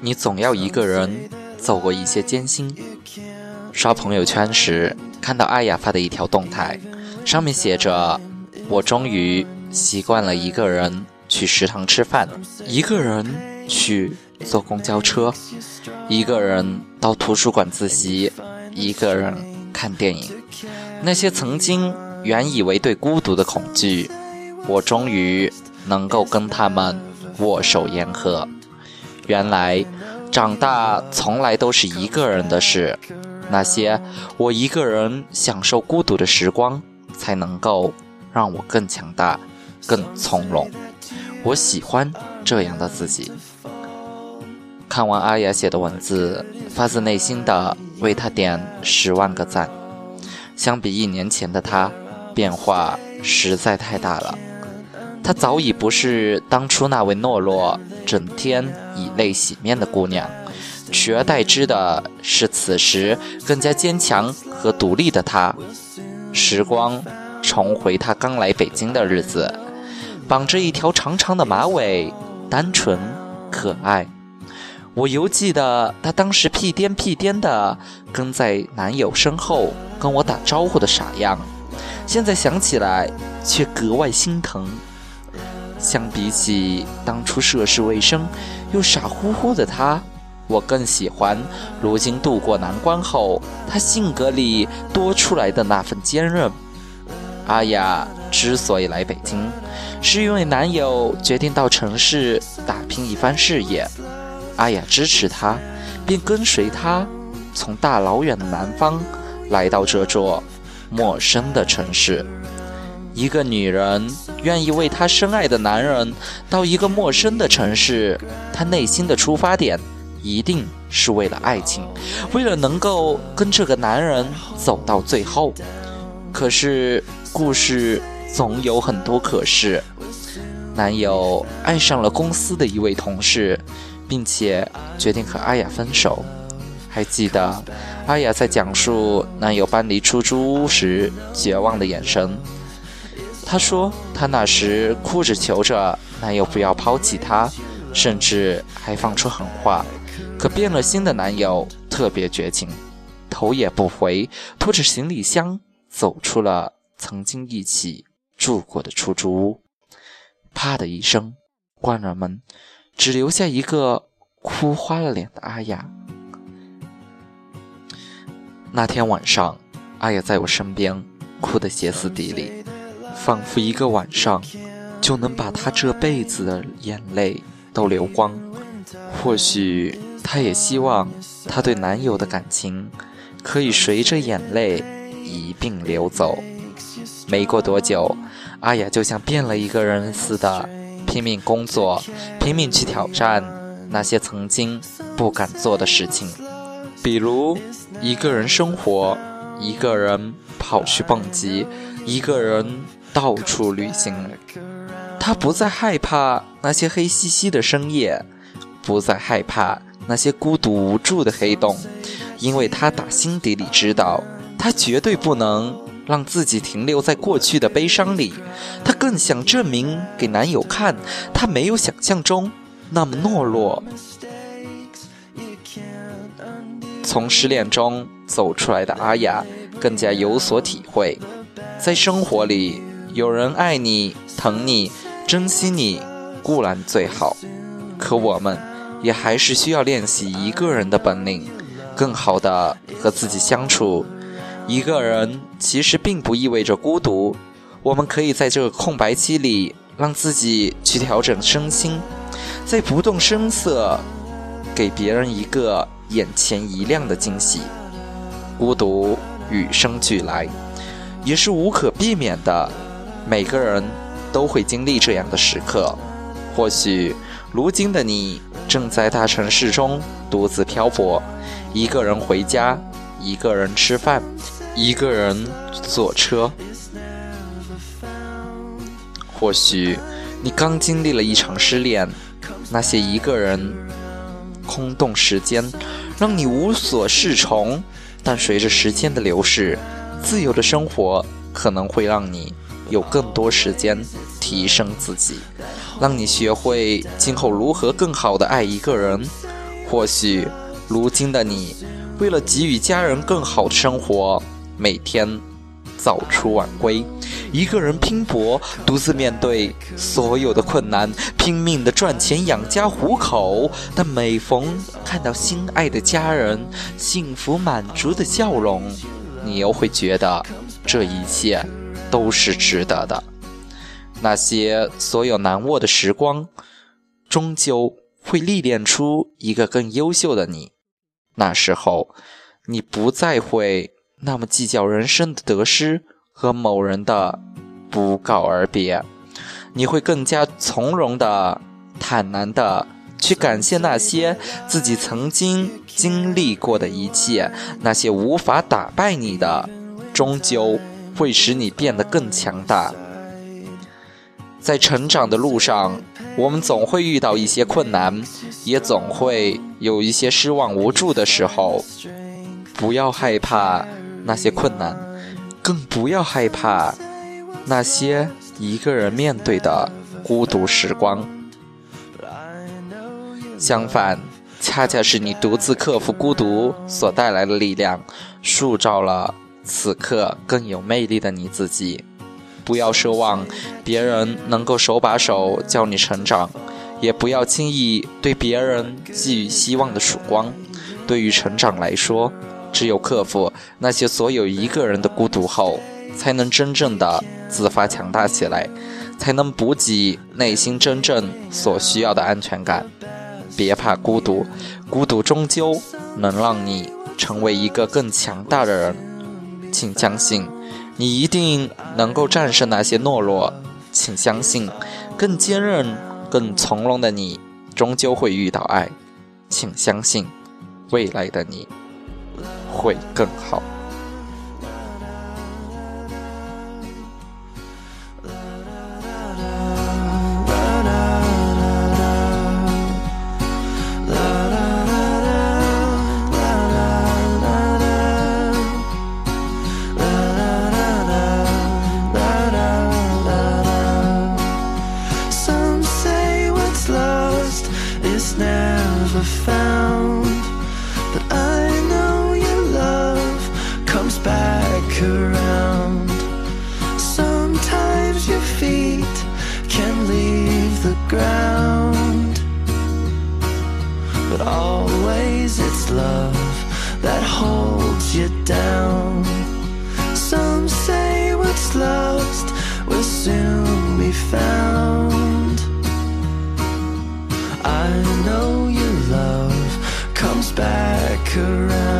你总要一个人走过一些艰辛。刷朋友圈时，看到阿雅发的一条动态，上面写着：“我终于习惯了一个人去食堂吃饭，一个人去坐公交车，一个人到图书馆自习，一个人看电影。那些曾经原以为对孤独的恐惧，我终于能够跟他们握手言和。原来，长大从来都是一个人的事。”那些我一个人享受孤独的时光，才能够让我更强大、更从容。我喜欢这样的自己。看完阿雅写的文字，发自内心的为她点十万个赞。相比一年前的她，变化实在太大了。她早已不是当初那位懦弱、整天以泪洗面的姑娘。取而代之的是，此时更加坚强和独立的她。时光重回她刚来北京的日子，绑着一条长长的马尾，单纯可爱。我犹记得她当时屁颠屁颠的跟在男友身后跟我打招呼的傻样，现在想起来却格外心疼。相比起当初涉世未深又傻乎乎的他。我更喜欢如今度过难关后，他性格里多出来的那份坚韧。阿雅之所以来北京，是因为男友决定到城市打拼一番事业。阿雅支持他，便跟随他，从大老远的南方来到这座陌生的城市。一个女人愿意为她深爱的男人到一个陌生的城市，她内心的出发点。一定是为了爱情，为了能够跟这个男人走到最后。可是故事总有很多可是。男友爱上了公司的一位同事，并且决定和阿雅分手。还记得阿雅在讲述男友搬离出租屋时绝望的眼神。她说她那时哭着求着男友不要抛弃她，甚至还放出狠话。可变了心的男友特别绝情，头也不回，拖着行李箱走出了曾经一起住过的出租屋。啪的一声，关了门，只留下一个哭花了脸的阿雅。那天晚上，阿雅在我身边，哭得歇斯底里，仿佛一个晚上就能把她这辈子的眼泪都流光。或许。她也希望她对男友的感情可以随着眼泪一并流走。没过多久，阿雅就像变了一个人似的，拼命工作，拼命去挑战那些曾经不敢做的事情，比如一个人生活，一个人跑去蹦极，一个人到处旅行。她不再害怕那些黑漆漆的深夜，不再害怕。那些孤独无助的黑洞，因为他打心底里知道，他绝对不能让自己停留在过去的悲伤里。他更想证明给男友看，他没有想象中那么懦弱。从失恋中走出来的阿雅，更加有所体会，在生活里，有人爱你、疼你、珍惜你，固然最好。可我们。也还是需要练习一个人的本领，更好的和自己相处。一个人其实并不意味着孤独，我们可以在这个空白期里，让自己去调整身心，在不动声色给别人一个眼前一亮的惊喜。孤独与生俱来，也是无可避免的，每个人都会经历这样的时刻。或许如今的你。正在大城市中独自漂泊，一个人回家，一个人吃饭，一个人坐车。或许你刚经历了一场失恋，那些一个人空洞时间，让你无所适从。但随着时间的流逝，自由的生活可能会让你有更多时间提升自己。让你学会今后如何更好的爱一个人，或许，如今的你，为了给予家人更好的生活，每天早出晚归，一个人拼搏，独自面对所有的困难，拼命的赚钱养家糊口。但每逢看到心爱的家人幸福满足的笑容，你又会觉得这一切都是值得的。那些所有难握的时光，终究。会历练出一个更优秀的你。那时候，你不再会那么计较人生的得失和某人的不告而别，你会更加从容的、坦然的去感谢那些自己曾经经历过的一切。那些无法打败你的，终究会使你变得更强大。在成长的路上。我们总会遇到一些困难，也总会有一些失望无助的时候。不要害怕那些困难，更不要害怕那些一个人面对的孤独时光。相反，恰恰是你独自克服孤独所带来的力量，塑造了此刻更有魅力的你自己。不要奢望别人能够手把手教你成长，也不要轻易对别人寄予希望的曙光。对于成长来说，只有克服那些所有一个人的孤独后，才能真正的自发强大起来，才能补给内心真正所需要的安全感。别怕孤独，孤独终究能让你成为一个更强大的人。请相信。你一定能够战胜那些懦弱，请相信，更坚韧、更从容的你，终究会遇到爱。请相信，未来的你会更好。You down. Some say what's lost will soon be found. I know your love comes back around.